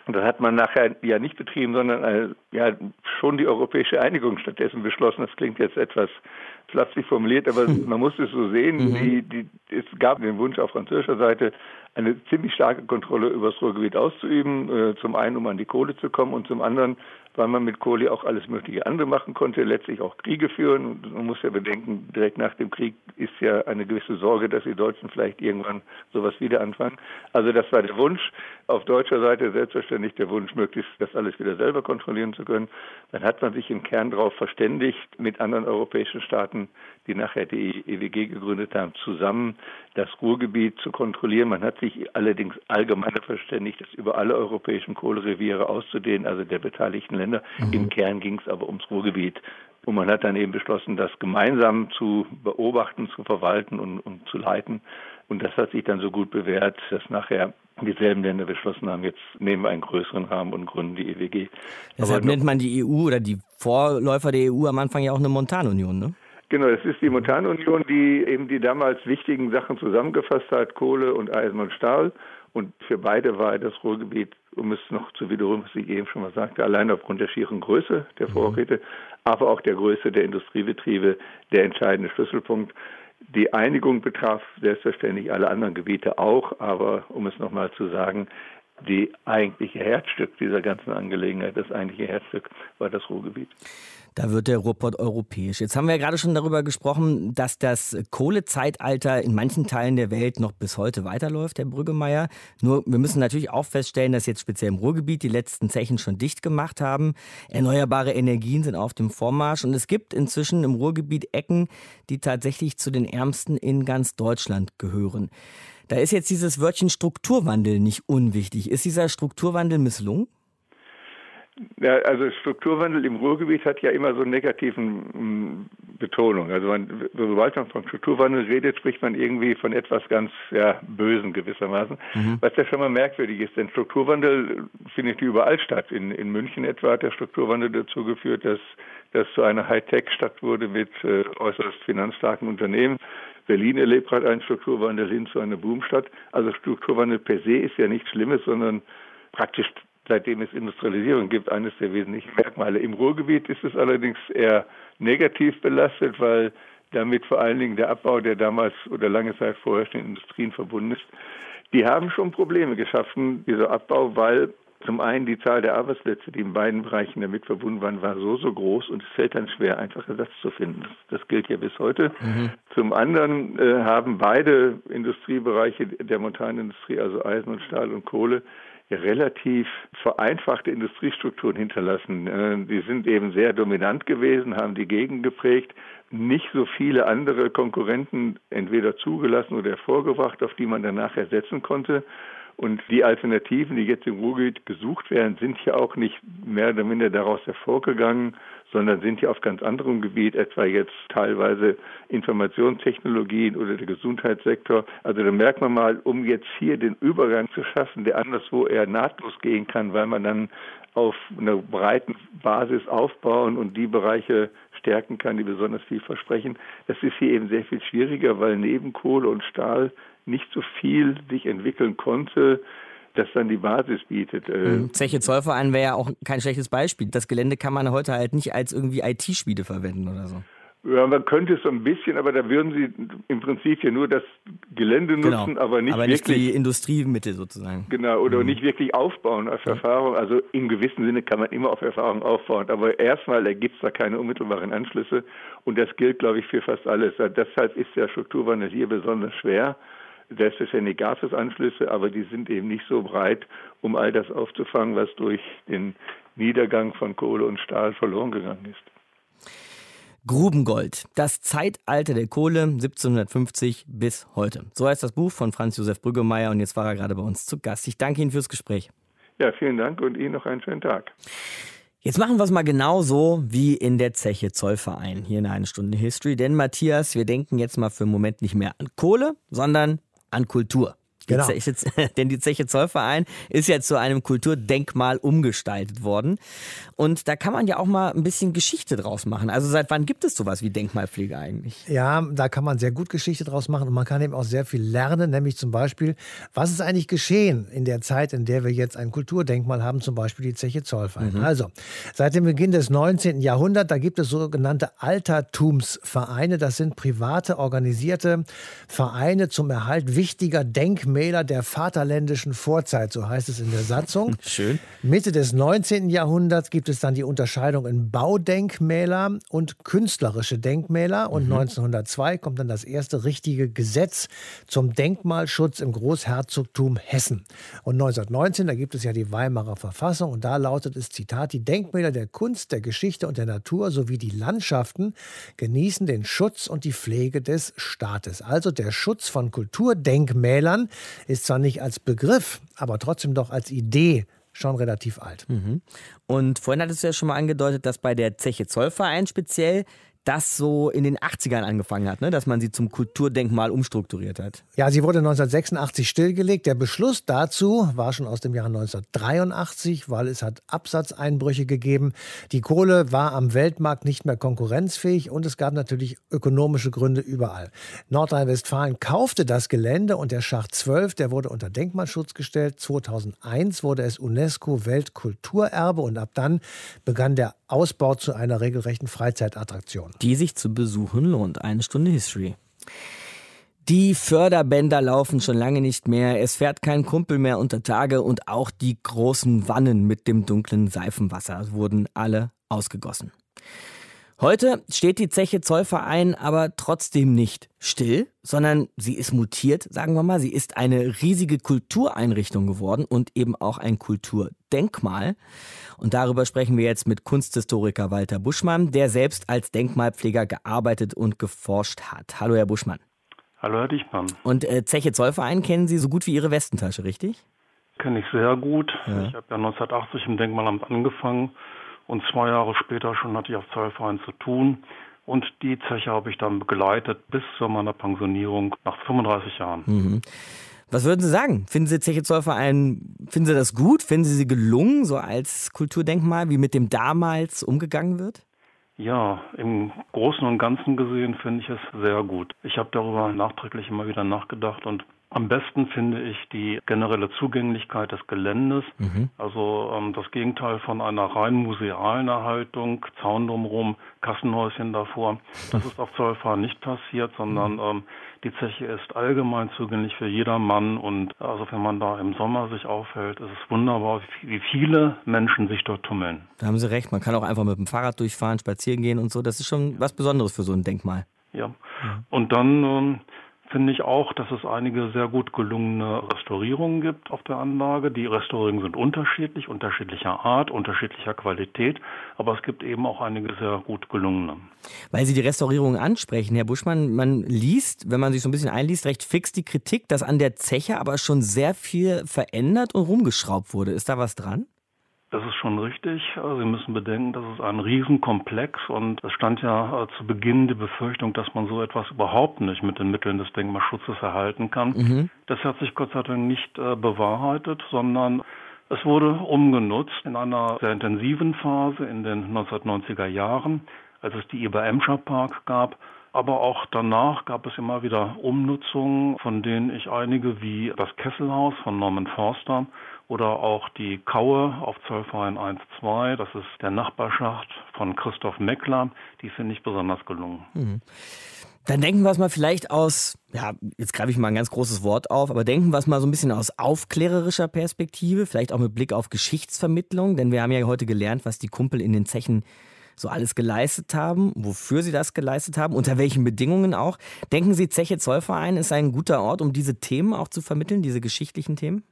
Und das hat man nachher ja nicht betrieben, sondern äh, ja schon die europäische Einigung stattdessen beschlossen. Das klingt jetzt etwas flapsig formuliert, aber [LAUGHS] man muss es so sehen. Mhm. Die, die, es gab den Wunsch auf französischer Seite, eine ziemlich starke Kontrolle über das Ruhrgebiet auszuüben. Äh, zum einen, um an die Kohle zu kommen und zum anderen, weil man mit Kohle auch alles mögliche andere machen konnte, letztlich auch Kriege führen. Und man muss ja bedenken, direkt nach dem Krieg ist ja eine gewisse Sorge, dass die Deutschen vielleicht irgendwann sowas wieder anfangen. Also das war der Wunsch. Auf deutscher Seite selbstverständlich der Wunsch, möglichst das alles wieder selber kontrollieren zu können. Dann hat man sich im Kern darauf verständigt, mit anderen europäischen Staaten, die nachher die EWG gegründet haben, zusammen das Ruhrgebiet zu kontrollieren. Man hat sich allerdings allgemein verständigt, das über alle europäischen Kohlereviere auszudehnen, also der beteiligten Länder. Mhm. Im Kern ging es aber ums Ruhrgebiet. Und man hat dann eben beschlossen, das gemeinsam zu beobachten, zu verwalten und, und zu leiten. Und das hat sich dann so gut bewährt, dass nachher dieselben Länder beschlossen haben, jetzt nehmen wir einen größeren Rahmen und gründen die EWG. Deshalb nennt man die EU oder die Vorläufer der EU am Anfang ja auch eine Montanunion, ne? Genau, es ist die Montanunion, die eben die damals wichtigen Sachen zusammengefasst hat, Kohle und Eisen und Stahl. Und für beide war das Ruhrgebiet, um es noch zu wiederholen, was ich eben schon mal sagte, allein aufgrund der schieren Größe der mhm. Vorräte, aber auch der Größe der Industriebetriebe der entscheidende Schlüsselpunkt. Die Einigung betraf selbstverständlich alle anderen Gebiete auch, aber um es nochmal zu sagen, die eigentliche Herzstück dieser ganzen Angelegenheit, das eigentliche Herzstück war das Ruhrgebiet. Da wird der Ruhrpott europäisch. Jetzt haben wir ja gerade schon darüber gesprochen, dass das Kohlezeitalter in manchen Teilen der Welt noch bis heute weiterläuft, Herr Brüggemeier. Nur wir müssen natürlich auch feststellen, dass jetzt speziell im Ruhrgebiet die letzten Zechen schon dicht gemacht haben. Erneuerbare Energien sind auf dem Vormarsch und es gibt inzwischen im Ruhrgebiet Ecken, die tatsächlich zu den ärmsten in ganz Deutschland gehören. Da ist jetzt dieses Wörtchen Strukturwandel nicht unwichtig. Ist dieser Strukturwandel misslungen? Ja, also Strukturwandel im Ruhrgebiet hat ja immer so eine negativen mm, Betonung. Also man, sobald man von Strukturwandel redet, spricht man irgendwie von etwas ganz ja, Bösen gewissermaßen. Mhm. Was ja schon mal merkwürdig ist, denn Strukturwandel findet überall statt. In, in München etwa hat der Strukturwandel dazu geführt, dass das zu einer Hightech-Stadt wurde mit äh, äußerst finanzstarken Unternehmen. Berlin erlebt gerade einen Strukturwandel hin zu einer Boomstadt. Also Strukturwandel per se ist ja nichts Schlimmes, sondern praktisch seitdem es Industrialisierung gibt, eines der wesentlichen Merkmale. Im Ruhrgebiet ist es allerdings eher negativ belastet, weil damit vor allen Dingen der Abbau, der damals oder lange Zeit vorherrschenden Industrien verbunden ist. Die haben schon Probleme geschaffen, dieser Abbau, weil zum einen die Zahl der Arbeitsplätze, die in beiden Bereichen damit verbunden waren, war so, so groß und es fällt dann schwer, einfach Ersatz zu finden. Das, das gilt ja bis heute. Mhm. Zum anderen äh, haben beide Industriebereiche der Montanindustrie, also Eisen und Stahl und Kohle, relativ vereinfachte Industriestrukturen hinterlassen. Äh, die sind eben sehr dominant gewesen, haben die Gegend geprägt, nicht so viele andere Konkurrenten entweder zugelassen oder hervorgebracht, auf die man danach ersetzen konnte. Und die Alternativen, die jetzt im Ruhrgebiet gesucht werden, sind ja auch nicht mehr oder minder daraus hervorgegangen, sondern sind ja auf ganz anderem Gebiet, etwa jetzt teilweise Informationstechnologien oder der Gesundheitssektor. Also da merkt man mal, um jetzt hier den Übergang zu schaffen, der anderswo eher nahtlos gehen kann, weil man dann auf einer breiten Basis aufbauen und die Bereiche stärken kann, die besonders viel versprechen. Das ist hier eben sehr viel schwieriger, weil neben Kohle und Stahl nicht so viel sich entwickeln konnte, das dann die Basis bietet. Äh. Hm, Zeche Zollverein wäre ja auch kein schlechtes Beispiel. Das Gelände kann man heute halt nicht als irgendwie IT-Schmiede verwenden oder so. Ja, man könnte es so ein bisschen, aber da würden Sie im Prinzip ja nur das Gelände Genau. nutzen, aber nicht aber nicht wirklich. die Industriemittel sozusagen. Genau, oder Mhm. nicht wirklich aufbauen auf Erfahrung. Also im gewissen Sinne kann man immer auf Erfahrung aufbauen, aber erstmal ergibt es da keine unmittelbaren Anschlüsse und das gilt, glaube ich, für fast alles. Deshalb ist der Strukturwandel hier besonders schwer. Selbstverständlich gab es Anschlüsse, aber die sind eben nicht so breit, um all das aufzufangen, was durch den Niedergang von Kohle und Stahl verloren gegangen ist. Grubengold, das Zeitalter der Kohle 1750 bis heute. So heißt das Buch von Franz Josef Brüggemeier und jetzt war er gerade bei uns zu Gast. Ich danke Ihnen fürs Gespräch. Ja, vielen Dank und Ihnen noch einen schönen Tag. Jetzt machen wir es mal genauso wie in der Zeche Zollverein hier in einer Stunde History. Denn Matthias, wir denken jetzt mal für einen Moment nicht mehr an Kohle, sondern an Kultur. Die Genau. Zeche, [LAUGHS] denn die Zeche Zollverein ist ja zu einem Kulturdenkmal umgestaltet worden. Und da kann man ja auch mal ein bisschen Geschichte draus machen. Also seit wann gibt es sowas wie Denkmalpflege eigentlich? Ja, da kann man sehr gut Geschichte draus machen und man kann eben auch sehr viel lernen, nämlich zum Beispiel, was ist eigentlich geschehen in der Zeit, in der wir jetzt ein Kulturdenkmal haben, zum Beispiel die Zeche Zollverein. Mhm. Also, seit dem Beginn des 19. Jahrhunderts, da gibt es sogenannte Altertumsvereine. Das sind private, organisierte Vereine zum Erhalt wichtiger Denkmäler der vaterländischen Vorzeit, so heißt es in der Satzung. [LAUGHS] Schön. Mitte des 19. Jahrhunderts gibt es dann die Unterscheidung in Baudenkmäler und künstlerische Denkmäler. Und 1902 kommt dann das erste richtige Gesetz zum Denkmalschutz im Großherzogtum Hessen. Und 1919, da gibt es ja die Weimarer Verfassung und da lautet es, Zitat, die Denkmäler der Kunst, der Geschichte und der Natur sowie die Landschaften genießen den Schutz und die Pflege des Staates. Also der Schutz von Kulturdenkmälern ist zwar nicht als Begriff, aber trotzdem doch als Idee schon relativ alt. Mhm. Und vorhin hattest du ja schon mal angedeutet, dass bei der Zeche Zollverein speziell das so in den 80ern angefangen hat, ne? dass man sie zum Kulturdenkmal umstrukturiert hat. Ja, sie wurde 1986 stillgelegt. Der Beschluss dazu war schon aus dem Jahr 1983, weil es hat Absatzeinbrüche gegeben. Die Kohle war am Weltmarkt nicht mehr konkurrenzfähig und es gab natürlich ökonomische Gründe überall. Nordrhein-Westfalen kaufte das Gelände und der Schacht 12, der wurde unter Denkmalschutz gestellt. 2001 wurde es UNESCO Weltkulturerbe und ab dann begann der Ausbau zu einer regelrechten Freizeitattraktion. Die sich zu besuchen lohnt. Eine Stunde History. Die Förderbänder laufen schon lange nicht mehr. Es fährt kein Kumpel mehr unter Tage und auch die großen Wannen mit dem dunklen Seifenwasser wurden alle ausgegossen. Heute steht die Zeche Zollverein aber trotzdem nicht still, sondern sie ist mutiert, sagen wir mal. Sie ist eine riesige Kultureinrichtung geworden und eben auch ein Kulturdenkmal. Und darüber sprechen wir jetzt mit Kunsthistoriker Walter Buschmann, der selbst als Denkmalpfleger gearbeitet und geforscht hat. Hallo, Herr Buschmann. Hallo, Herr Dichmann. Und äh, Zeche Zollverein kennen Sie so gut wie Ihre Westentasche, richtig? Kenne ich sehr gut. Ja. Ich habe ja 1980 im Denkmalamt angefangen und zwei Jahre später schon hatte ich auf Zollverein zu tun. Und die Zeche habe ich dann begleitet bis zu meiner Pensionierung nach 35 Jahren. Mhm. Was würden Sie sagen? Finden Sie Zeche Zollverein, finden Sie das gut? Finden Sie sie gelungen, so als Kulturdenkmal, wie mit dem damals umgegangen wird? Ja, im Großen und Ganzen gesehen finde ich es sehr gut. Ich habe darüber nachträglich immer wieder nachgedacht und am besten finde ich die generelle Zugänglichkeit des Geländes. Mhm. Also ähm, das Gegenteil von einer rein musealen Erhaltung, Zaun drumherum, Kassenhäuschen davor. Das ist auf Zollfahren nicht passiert, sondern ähm, die Zeche ist allgemein zugänglich für jedermann und also wenn man da im Sommer sich aufhält, ist es wunderbar, wie viele Menschen sich dort tummeln. Da haben Sie recht, man kann auch einfach mit dem Fahrrad durchfahren, spazieren gehen und so. Das ist schon was Besonderes für so ein Denkmal. Ja. Und dann ähm, finde ich auch, dass es einige sehr gut gelungene Restaurierungen gibt auf der Anlage. Die Restaurierungen sind unterschiedlich, unterschiedlicher Art, unterschiedlicher Qualität, aber es gibt eben auch einige sehr gut gelungene. Weil Sie die Restaurierung ansprechen, Herr Buschmann, man liest, wenn man sich so ein bisschen einliest, recht fix die Kritik, dass an der Zeche aber schon sehr viel verändert und rumgeschraubt wurde. Ist da was dran? Das ist schon richtig. Also Sie müssen bedenken, das ist ein Riesenkomplex und es stand ja äh, zu Beginn die Befürchtung, dass man so etwas überhaupt nicht mit den Mitteln des Denkmalschutzes erhalten kann. Mhm. Das hat sich Gott sei Dank nicht äh, bewahrheitet, sondern es wurde umgenutzt in einer sehr intensiven Phase in den 1990er Jahren, als es die Eber Emscher Park gab. Aber auch danach gab es immer wieder Umnutzungen, von denen ich einige wie das Kesselhaus von Norman Forster oder auch die Kaue auf Zollverein 1-2. Das ist der Nachbarschacht von Christoph Meckler. Die finde ich besonders gelungen. Mhm. Dann denken wir es mal vielleicht aus, ja, jetzt greife ich mal ein ganz großes Wort auf, aber denken wir es mal so ein bisschen aus aufklärerischer Perspektive, vielleicht auch mit Blick auf Geschichtsvermittlung, denn wir haben ja heute gelernt, was die Kumpel in den Zechen so alles geleistet haben, wofür sie das geleistet haben, unter welchen Bedingungen auch. Denken Sie, Zeche Zollverein ist ein guter Ort, um diese Themen auch zu vermitteln, diese geschichtlichen Themen?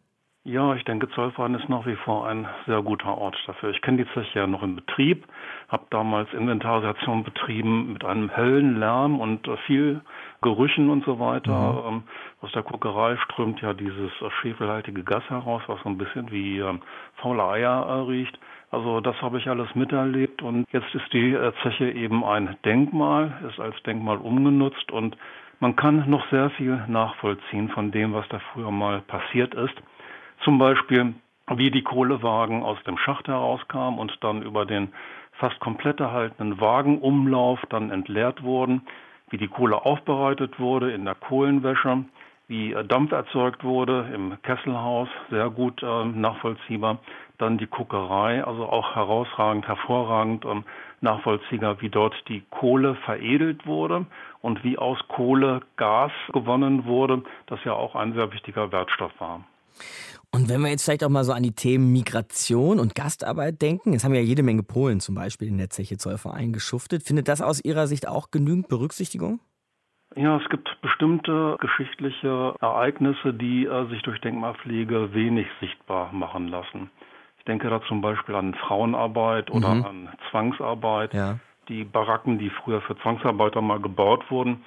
Ja, ich denke, Zollverein ist nach wie vor ein sehr guter Ort dafür. Ich kenne die Zeche ja noch im Betrieb, habe damals Inventarisation betrieben mit einem hellen Lärm und äh, viel Gerüchen und so weiter. Mhm. Ähm, aus der Kokerei strömt ja dieses äh, schwefelhaltige Gas heraus, was so ein bisschen wie ähm, faule Eier äh, riecht. Also das habe ich alles miterlebt und jetzt ist die Zeche eben ein Denkmal, ist als Denkmal umgenutzt und man kann noch sehr viel nachvollziehen von dem, was da früher mal passiert ist. Zum Beispiel, wie die Kohlewagen aus dem Schacht herauskamen und dann über den fast komplett erhaltenen Wagenumlauf dann entleert wurden, wie die Kohle aufbereitet wurde in der Kohlenwäsche, wie äh, Dampf erzeugt wurde im Kesselhaus, sehr gut äh, nachvollziehbar. Dann die Kuckerei, also auch herausragend, hervorragend ähm, nachvollziehbar, wie dort die Kohle veredelt wurde und wie aus Kohle Gas gewonnen wurde, das ja auch ein sehr wichtiger Wertstoff war. Und wenn wir jetzt vielleicht auch mal so an die Themen Migration und Gastarbeit denken, es haben ja jede Menge Polen zum Beispiel in der Zeche Zollverein geschuftet. Findet das aus Ihrer Sicht auch genügend Berücksichtigung? Ja, es gibt bestimmte geschichtliche Ereignisse, die äh, sich durch Denkmalpflege wenig sichtbar machen lassen. Ich denke da zum Beispiel an Frauenarbeit oder mhm. an Zwangsarbeit. Ja. Die Baracken, die früher für Zwangsarbeiter mal gebaut wurden,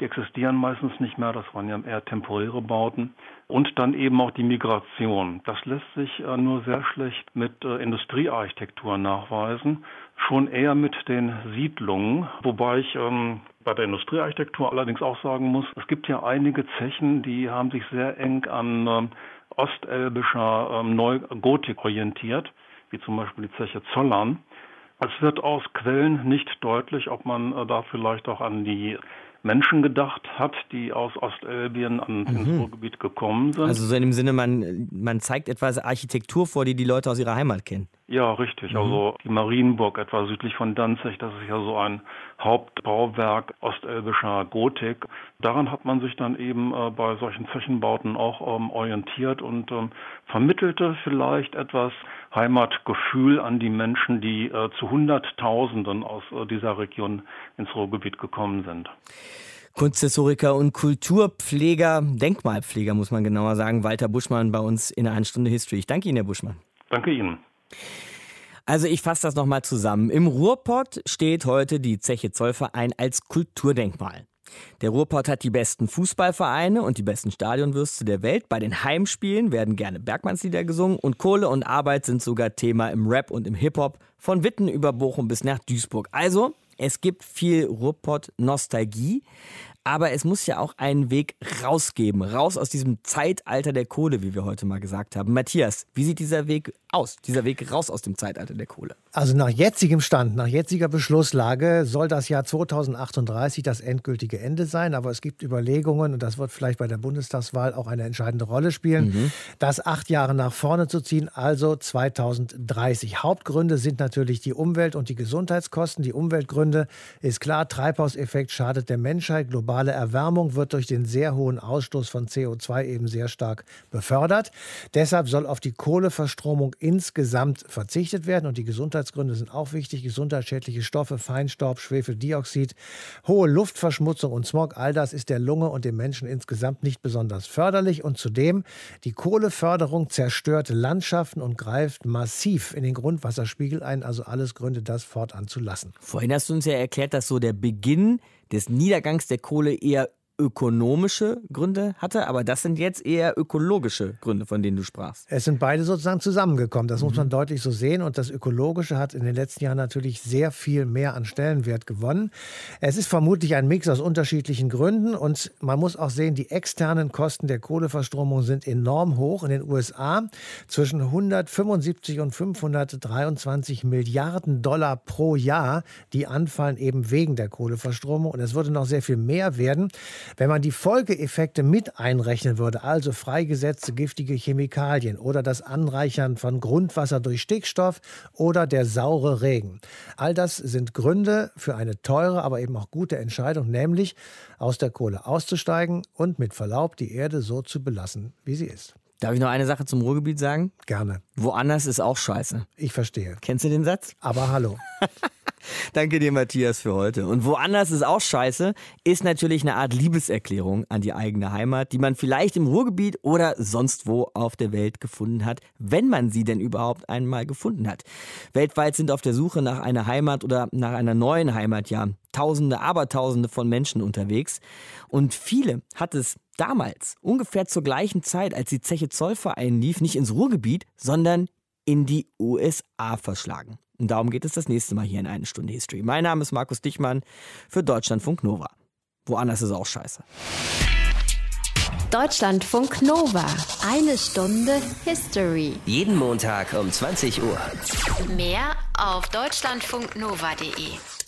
die existieren meistens nicht mehr. Das waren ja eher temporäre Bauten. Und dann eben auch die Migration. Das lässt sich äh, nur sehr schlecht mit äh, Industriearchitektur nachweisen. Schon eher mit den Siedlungen. Wobei ich ähm, bei der Industriearchitektur allerdings auch sagen muss, es gibt ja einige Zechen, die haben sich sehr eng an ähm, ostelbischer ähm, Neugotik orientiert, wie zum Beispiel die Zeche Zollern. Es wird aus Quellen nicht deutlich, ob man äh, da vielleicht auch an die Menschen gedacht hat, die aus Ostelbien ans mhm. Ruhrgebiet gekommen sind. Also so in dem Sinne, man, man zeigt etwas Architektur vor, die die Leute aus ihrer Heimat kennen. Ja, richtig. Mhm. Also die Marienburg etwa südlich von Danzig, das ist ja so ein Hauptbauwerk ostelbischer Gotik. Daran hat man sich dann eben äh, bei solchen Zechenbauten auch ähm, orientiert und ähm, vermittelte vielleicht etwas Heimatgefühl an die Menschen, die äh, zu Hunderttausenden aus äh, dieser Region ins Ruhrgebiet gekommen sind. Kunsthistoriker und Kulturpfleger, Denkmalpfleger muss man genauer sagen, Walter Buschmann bei uns in einer Stunde History. Ich danke Ihnen, Herr Buschmann. Danke Ihnen. Also ich fasse das nochmal zusammen. Im Ruhrpott steht heute die Zeche Zollverein als Kulturdenkmal. Der Ruhrpott hat die besten Fußballvereine und die besten Stadionwürste der Welt. Bei den Heimspielen werden gerne Bergmannslieder gesungen und Kohle und Arbeit sind sogar Thema im Rap und im Hip-Hop. Von Witten über Bochum bis nach Duisburg. Also, es gibt viel Ruhrpott-Nostalgie. Aber es muss ja auch einen Weg rausgeben, raus aus diesem Zeitalter der Kohle, wie wir heute mal gesagt haben. Matthias, wie sieht dieser Weg aus, dieser Weg raus aus dem Zeitalter der Kohle? Also nach jetzigem Stand, nach jetziger Beschlusslage soll das Jahr 2038 das endgültige Ende sein. Aber es gibt Überlegungen, und das wird vielleicht bei der Bundestagswahl auch eine entscheidende Rolle spielen, mhm. das acht Jahre nach vorne zu ziehen, also 2030. Hauptgründe sind natürlich die Umwelt- und die Gesundheitskosten. Die Umweltgründe ist klar, Treibhauseffekt schadet der Menschheit. Globale Erwärmung wird durch den sehr hohen Ausstoß von CO2 eben sehr stark befördert. Deshalb soll auf die Kohleverstromung insgesamt verzichtet werden und die Gesundheitsgründe sind auch wichtig. Gesundheitsschädliche Stoffe, Feinstaub, Schwefeldioxid, hohe Luftverschmutzung und Smog, all das ist der Lunge und dem Menschen insgesamt nicht besonders förderlich. Und zudem, die Kohleförderung zerstört Landschaften und greift massiv in den Grundwasserspiegel ein. Also alles Gründe, das fortan zu lassen. Vorhin hast du uns ja erklärt, dass so der Beginn des Niedergangs der Kohle eher ökonomische Gründe hatte, aber das sind jetzt eher ökologische Gründe, von denen du sprachst. Es sind beide sozusagen zusammengekommen. Das mhm. muss man deutlich so sehen. Und das Ökologische hat in den letzten Jahren natürlich sehr viel mehr an Stellenwert gewonnen. Es ist vermutlich ein Mix aus unterschiedlichen Gründen. Und man muss auch sehen, die externen Kosten der Kohleverstromung sind enorm hoch. In den USA zwischen 175 und 523 Milliarden Dollar pro Jahr, die anfallen eben wegen der Kohleverstromung. Und es würde noch sehr viel mehr werden. Wenn man die Folgeeffekte mit einrechnen würde, also freigesetzte giftige Chemikalien oder das Anreichern von Grundwasser durch Stickstoff oder der saure Regen. All das sind Gründe für eine teure, aber eben auch gute Entscheidung, nämlich aus der Kohle auszusteigen und mit Verlaub die Erde so zu belassen, wie sie ist. Darf ich noch eine Sache zum Ruhrgebiet sagen? Gerne. Woanders ist auch scheiße. Ich verstehe. Kennst du den Satz? Aber hallo. [LAUGHS] Danke dir, Matthias, für heute. Und woanders ist auch scheiße, ist natürlich eine Art Liebeserklärung an die eigene Heimat, die man vielleicht im Ruhrgebiet oder sonst wo auf der Welt gefunden hat, wenn man sie denn überhaupt einmal gefunden hat. Weltweit sind auf der Suche nach einer Heimat oder nach einer neuen Heimat ja Tausende, Abertausende von Menschen unterwegs. Und viele hat es damals, ungefähr zur gleichen Zeit, als die Zeche Zollverein lief, nicht ins Ruhrgebiet, sondern in die USA verschlagen. Und darum geht es das nächste Mal hier in eine Stunde History. Mein Name ist Markus Dichmann für Deutschlandfunk Nova. Woanders ist auch scheiße. Deutschlandfunk Nova. Eine Stunde History. Jeden Montag um 20 Uhr. Mehr auf deutschlandfunknova.de.